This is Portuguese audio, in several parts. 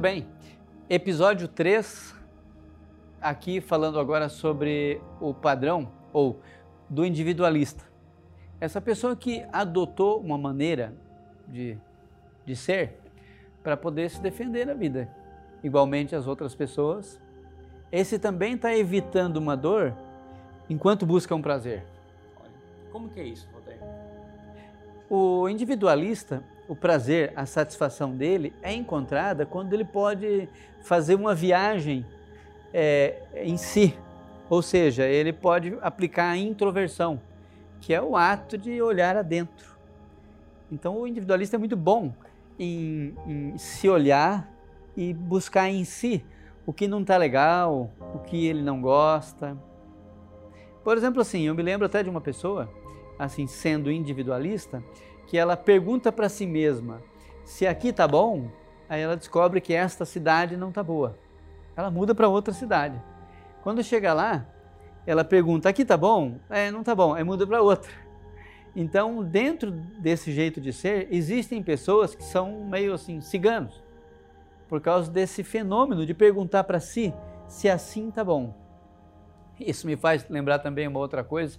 Muito bem. Episódio 3, aqui falando agora sobre o padrão ou do individualista. Essa pessoa que adotou uma maneira de, de ser para poder se defender na vida, igualmente as outras pessoas. Esse também está evitando uma dor enquanto busca um prazer. Como que é isso, Walter? O individualista, o prazer, a satisfação dele é encontrada quando ele pode fazer uma viagem é, em si, ou seja, ele pode aplicar a introversão, que é o ato de olhar adentro. Então, o individualista é muito bom em, em se olhar e buscar em si o que não está legal, o que ele não gosta. Por exemplo, assim, eu me lembro até de uma pessoa, assim, sendo individualista, que ela pergunta para si mesma se aqui está bom, aí ela descobre que esta cidade não está boa. Ela muda para outra cidade. Quando chega lá, ela pergunta: aqui tá bom? É, não tá bom. Aí muda para outra. Então, dentro desse jeito de ser, existem pessoas que são meio assim ciganos, por causa desse fenômeno de perguntar para si se assim tá bom. Isso me faz lembrar também uma outra coisa,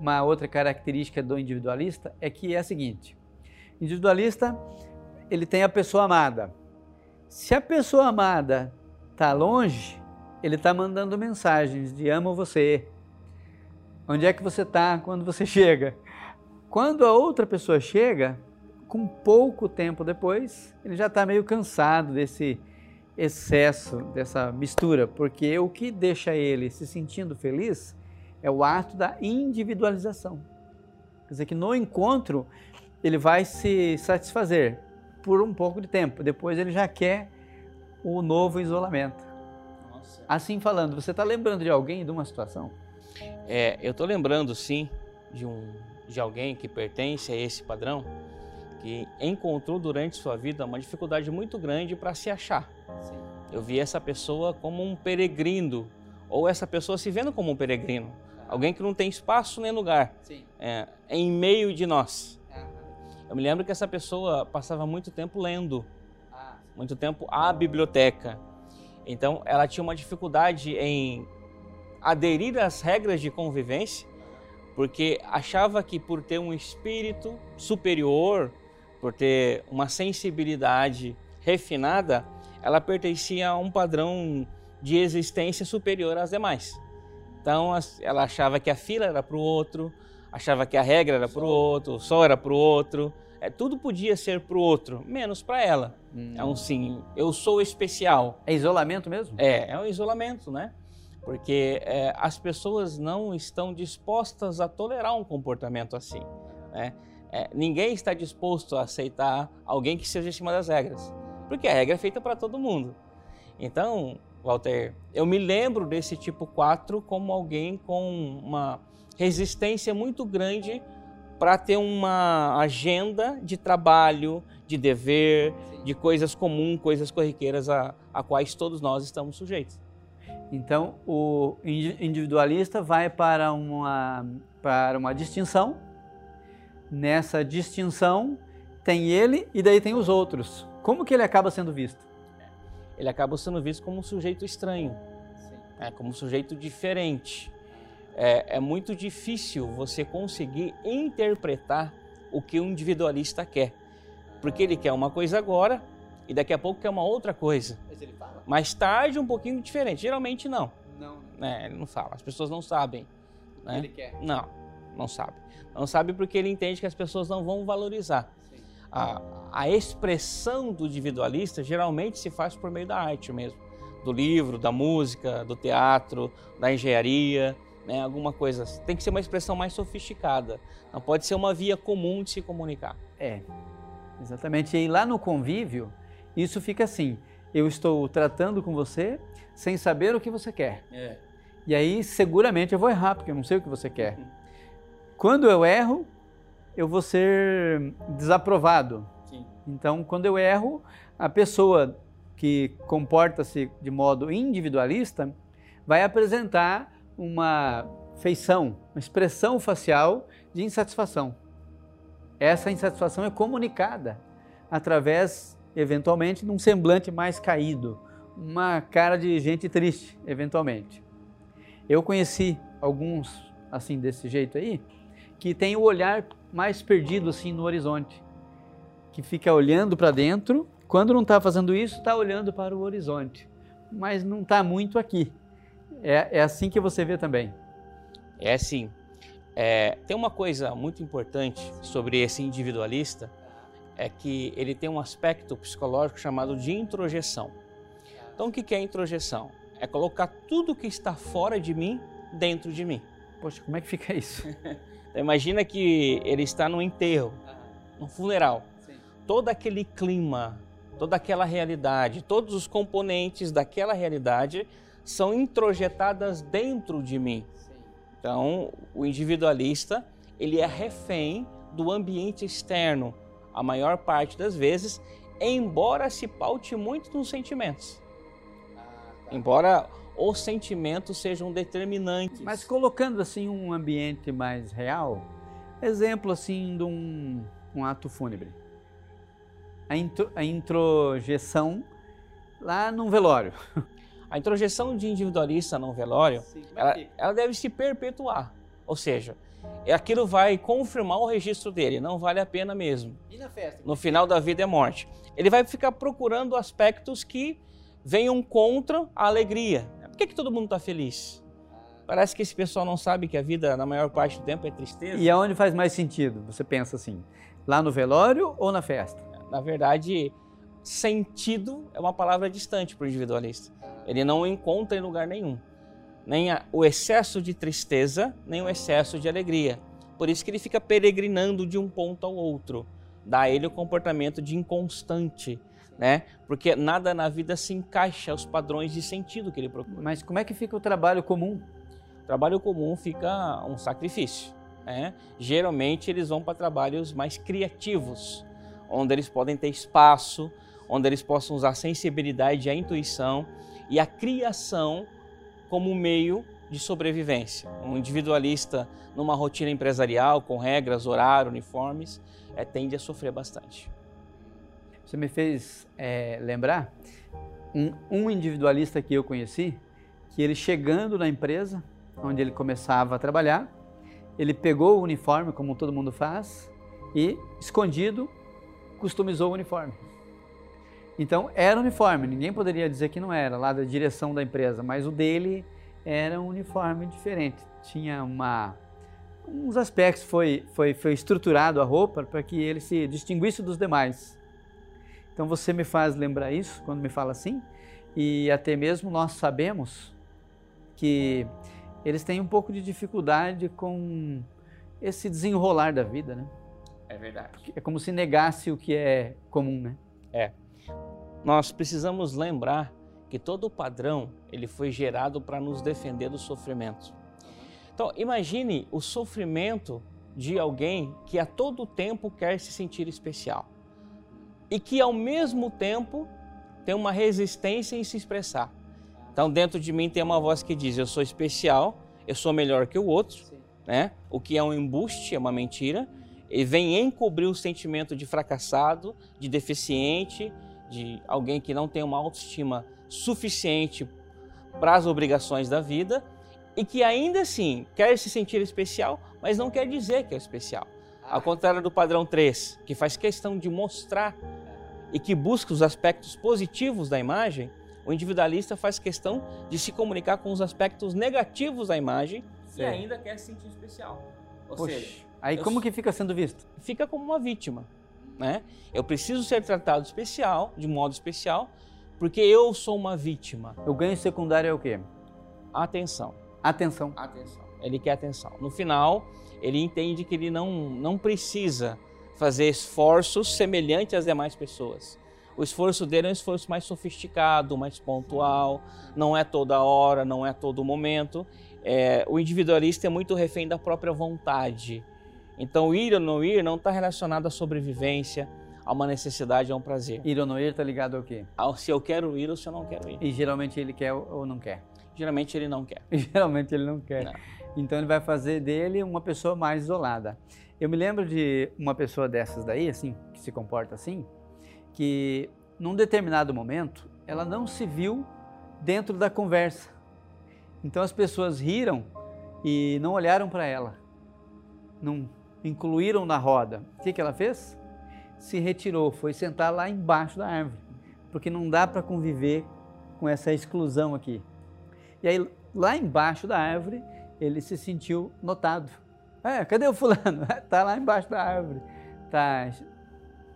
uma outra característica do individualista é que é a seguinte: individualista ele tem a pessoa amada. Se a pessoa amada está longe, ele está mandando mensagens de amo você. Onde é que você está quando você chega? Quando a outra pessoa chega, com pouco tempo depois, ele já está meio cansado desse excesso, dessa mistura, porque o que deixa ele se sentindo feliz é o ato da individualização. Quer dizer que no encontro ele vai se satisfazer por um pouco de tempo, depois ele já quer o novo isolamento. Nossa. Assim falando, você está lembrando de alguém, de uma situação? É, eu estou lembrando sim de, um, de alguém que pertence a esse padrão, que encontrou durante sua vida uma dificuldade muito grande para se achar. Sim. Eu vi essa pessoa como um peregrino, ou essa pessoa se vendo como um peregrino, alguém que não tem espaço nem lugar é, em meio de nós. Eu me lembro que essa pessoa passava muito tempo lendo muito tempo à biblioteca. Então, ela tinha uma dificuldade em aderir às regras de convivência, porque achava que por ter um espírito superior, por ter uma sensibilidade refinada, ela pertencia a um padrão de existência superior às demais. Então, ela achava que a fila era para o outro, achava que a regra era para o outro, o sol era para o outro, é, tudo podia ser para o outro, menos para ela. Hum. É um sim, eu sou especial. É isolamento mesmo? É, é um isolamento, né? Porque é, as pessoas não estão dispostas a tolerar um comportamento assim. Né? É, ninguém está disposto a aceitar alguém que seja acima das regras, porque a regra é feita para todo mundo. Então, Walter, eu me lembro desse tipo 4 como alguém com uma resistência muito grande para ter uma agenda de trabalho, de dever, Sim. de coisas comuns, coisas corriqueiras a, a quais todos nós estamos sujeitos. Então, o individualista vai para uma, para uma distinção. Nessa distinção, tem ele e daí tem os outros. Como que ele acaba sendo visto? Ele acaba sendo visto como um sujeito estranho, é, como um sujeito diferente é, é muito difícil você conseguir interpretar o que o individualista quer. Porque ele quer uma coisa agora e daqui a pouco quer uma outra coisa. Mas ele fala? Mais tarde, um pouquinho diferente. Geralmente não. Não. É, ele não fala. As pessoas não sabem. O né? ele quer? Não, não sabe. Não sabe porque ele entende que as pessoas não vão valorizar. A, a expressão do individualista geralmente se faz por meio da arte mesmo. Do livro, da música, do teatro, da engenharia né, alguma coisa. Tem que ser uma expressão mais sofisticada. Não pode ser uma via comum de se comunicar. É, exatamente. E lá no convívio, isso fica assim: eu estou tratando com você sem saber o que você quer. É. E aí, seguramente, eu vou errar, porque eu não sei o que você quer. Quando eu erro, eu vou ser desaprovado. Sim. Então, quando eu erro, a pessoa que comporta-se de modo individualista vai apresentar uma feição, uma expressão facial de insatisfação. Essa insatisfação é comunicada através eventualmente, num semblante mais caído, uma cara de gente triste, eventualmente. Eu conheci alguns assim desse jeito aí, que tem o olhar mais perdido assim no horizonte, que fica olhando para dentro, quando não está fazendo isso, está olhando para o horizonte, mas não está muito aqui. É, é assim que você vê também. É assim. É, tem uma coisa muito importante sobre esse individualista, é que ele tem um aspecto psicológico chamado de introjeção. Então, o que é introjeção? É colocar tudo que está fora de mim dentro de mim. Poxa, como é que fica isso? então, imagina que ele está no enterro, no funeral. Sim. Todo aquele clima, toda aquela realidade, todos os componentes daquela realidade são introjetadas dentro de mim. Então, o individualista, ele é refém do ambiente externo, a maior parte das vezes, embora se paute muito nos sentimentos. Ah, tá. Embora os sentimentos sejam determinantes. Mas colocando assim um ambiente mais real, exemplo assim de um, um ato fúnebre. A, intro, a introjeção lá num velório. A introjeção de individualista no velório, Sim, ela, ela, deve se perpetuar. Ou seja, aquilo vai confirmar o registro dele, não vale a pena mesmo. E na festa? No final da vida é morte. Ele vai ficar procurando aspectos que venham contra a alegria. Por que, que todo mundo está feliz? Parece que esse pessoal não sabe que a vida, na maior parte do tempo, é tristeza. E aonde faz mais sentido? Você pensa assim, lá no velório ou na festa? Na verdade, sentido é uma palavra distante para o individualista. Ele não encontra em lugar nenhum. Nem o excesso de tristeza, nem o excesso de alegria. Por isso que ele fica peregrinando de um ponto ao outro. Dá a ele o comportamento de inconstante, né? Porque nada na vida se encaixa aos padrões de sentido que ele procura. Mas como é que fica o trabalho comum? O trabalho comum fica um sacrifício. Né? Geralmente eles vão para trabalhos mais criativos, onde eles podem ter espaço, onde eles possam usar a sensibilidade a intuição e a criação como meio de sobrevivência. Um individualista numa rotina empresarial, com regras, horário, uniformes, é, tende a sofrer bastante. Você me fez é, lembrar um, um individualista que eu conheci, que ele chegando na empresa, onde ele começava a trabalhar, ele pegou o uniforme, como todo mundo faz, e, escondido, customizou o uniforme. Então era uniforme, ninguém poderia dizer que não era, lá da direção da empresa, mas o dele era um uniforme diferente. Tinha uma, uns aspectos, foi, foi, foi estruturado a roupa para que ele se distinguisse dos demais. Então você me faz lembrar isso quando me fala assim, e até mesmo nós sabemos que eles têm um pouco de dificuldade com esse desenrolar da vida, né? É verdade. É como se negasse o que é comum, né? É nós precisamos lembrar que todo padrão ele foi gerado para nos defender do sofrimento. Então, imagine o sofrimento de alguém que a todo tempo quer se sentir especial e que ao mesmo tempo tem uma resistência em se expressar. Então, dentro de mim tem uma voz que diz: Eu sou especial, eu sou melhor que o outro, né? O que é um embuste, é uma mentira, e vem encobrir o sentimento de fracassado, de deficiente, de alguém que não tem uma autoestima suficiente para as obrigações da vida e que ainda assim quer se sentir especial, mas não quer dizer que é especial. Ao contrário do padrão 3, que faz questão de mostrar e que busca os aspectos positivos da imagem, o individualista faz questão de se comunicar com os aspectos negativos da imagem Sim. e ainda quer se sentir especial. Ou Poxa, seja, aí como que fica sendo visto? Fica como uma vítima né? Eu preciso ser tratado especial, de modo especial, porque eu sou uma vítima. O ganho secundário é o quê? Atenção. Atenção. Atenção. Ele quer atenção. No final, ele entende que ele não, não precisa fazer esforços semelhantes às demais pessoas. O esforço dele é um esforço mais sofisticado, mais pontual, não é toda hora, não é todo momento. É, o individualista é muito refém da própria vontade então, ir ou não ir não está relacionado à sobrevivência, a uma necessidade, a um prazer. Ir ou não ir está ligado ao quê? Ao se eu quero ir ou se eu não quero ir. E geralmente ele quer ou não quer? Geralmente ele não quer. geralmente ele não quer. Não. Então ele vai fazer dele uma pessoa mais isolada. Eu me lembro de uma pessoa dessas daí, assim, que se comporta assim, que num determinado momento, ela não se viu dentro da conversa. Então as pessoas riram e não olharam para ela, não incluíram na roda. O que, que ela fez? Se retirou, foi sentar lá embaixo da árvore, porque não dá para conviver com essa exclusão aqui. E aí, lá embaixo da árvore, ele se sentiu notado. É, cadê o fulano? Está lá embaixo da árvore. Tá,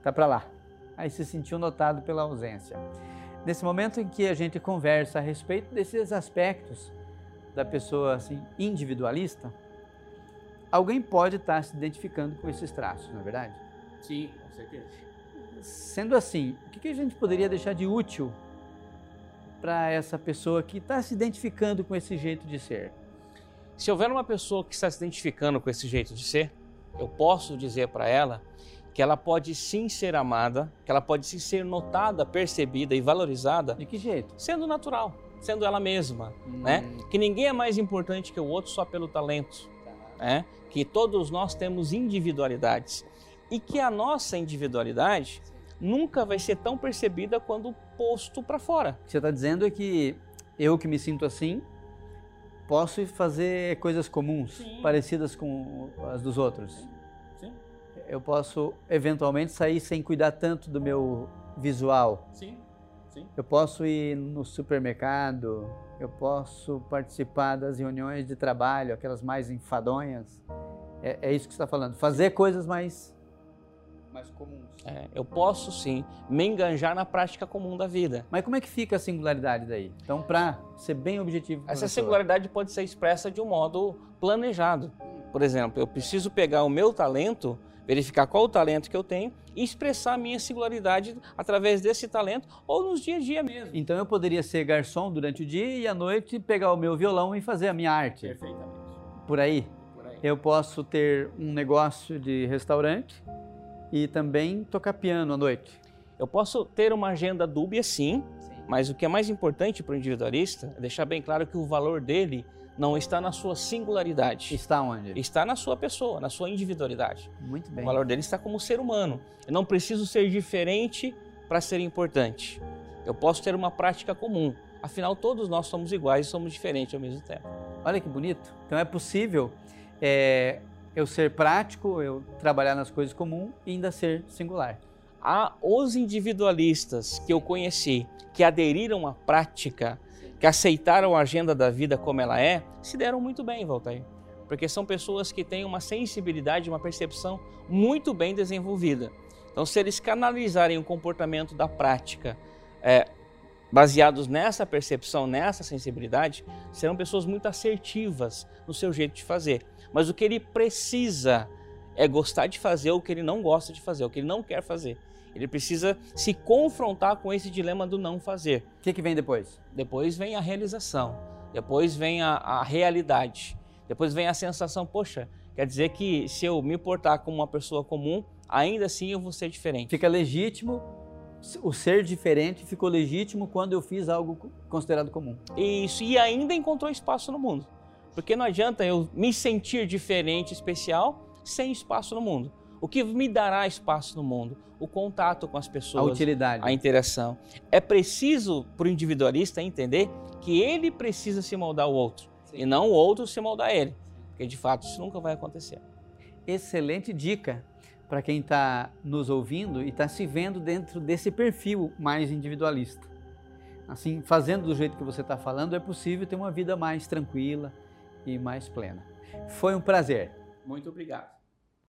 tá para lá. Aí se sentiu notado pela ausência. Nesse momento em que a gente conversa a respeito desses aspectos da pessoa assim individualista, alguém pode estar se identificando com esses traços, não é verdade? Sim, com certeza. Sendo assim, o que a gente poderia deixar de útil para essa pessoa que está se identificando com esse jeito de ser? Se houver uma pessoa que está se identificando com esse jeito de ser, eu posso dizer para ela que ela pode sim ser amada, que ela pode sim ser notada, percebida e valorizada. De que jeito? Sendo natural, sendo ela mesma, hum. né? Que ninguém é mais importante que o outro só pelo talento, tá. né? Que todos nós temos individualidades e que a nossa individualidade nunca vai ser tão percebida quando posto para fora. O que você está dizendo é que eu que me sinto assim posso fazer coisas comuns, Sim. parecidas com as dos outros. Sim. Eu posso eventualmente sair sem cuidar tanto do meu visual. Sim. Sim. Eu posso ir no supermercado, eu posso participar das reuniões de trabalho, aquelas mais enfadonhas. É, é isso que você está falando. Fazer coisas mais mais comuns. É, eu posso sim me enganjar na prática comum da vida. Mas como é que fica a singularidade daí? Então, para ser bem objetivo. Essa singularidade pode ser expressa de um modo planejado. Por exemplo, eu preciso pegar o meu talento, verificar qual o talento que eu tenho e expressar a minha singularidade através desse talento ou nos dia a dia mesmo. Então eu poderia ser garçom durante o dia e à noite pegar o meu violão e fazer a minha arte. Perfeitamente. Por aí? Por aí. Eu posso ter um negócio de restaurante e também tocar piano à noite. Eu posso ter uma agenda dúbia, sim, sim. mas o que é mais importante para o individualista é deixar bem claro que o valor dele não está na sua singularidade. Está onde? Está na sua pessoa, na sua individualidade. Muito bem. O valor dele está como ser humano. Eu não preciso ser diferente para ser importante. Eu posso ter uma prática comum. Afinal, todos nós somos iguais e somos diferentes ao mesmo tempo. Olha que bonito. Então é possível é, eu ser prático, eu trabalhar nas coisas comuns e ainda ser singular. Há os individualistas que eu conheci que aderiram à prática, que aceitaram a agenda da vida como ela é, se deram muito bem, Valtair. Porque são pessoas que têm uma sensibilidade, uma percepção muito bem desenvolvida. Então, se eles canalizarem o comportamento da prática, é, baseados nessa percepção, nessa sensibilidade, serão pessoas muito assertivas no seu jeito de fazer. Mas o que ele precisa é gostar de fazer o que ele não gosta de fazer, o que ele não quer fazer. Ele precisa se confrontar com esse dilema do não fazer. O que, que vem depois? Depois vem a realização, depois vem a, a realidade, depois vem a sensação, poxa, quer dizer que se eu me portar como uma pessoa comum, ainda assim eu vou ser diferente. Fica legítimo o ser diferente ficou legítimo quando eu fiz algo considerado comum. Isso, e ainda encontrou espaço no mundo. Porque não adianta eu me sentir diferente, especial, sem espaço no mundo. O que me dará espaço no mundo? O contato com as pessoas, a utilidade, a interação. É preciso para o individualista entender que ele precisa se moldar ao outro Sim. e não o outro se moldar a ele, porque de fato isso nunca vai acontecer. Excelente dica para quem está nos ouvindo e está se vendo dentro desse perfil mais individualista. Assim, fazendo do jeito que você está falando, é possível ter uma vida mais tranquila, e mais plena. Foi um prazer. Muito obrigado.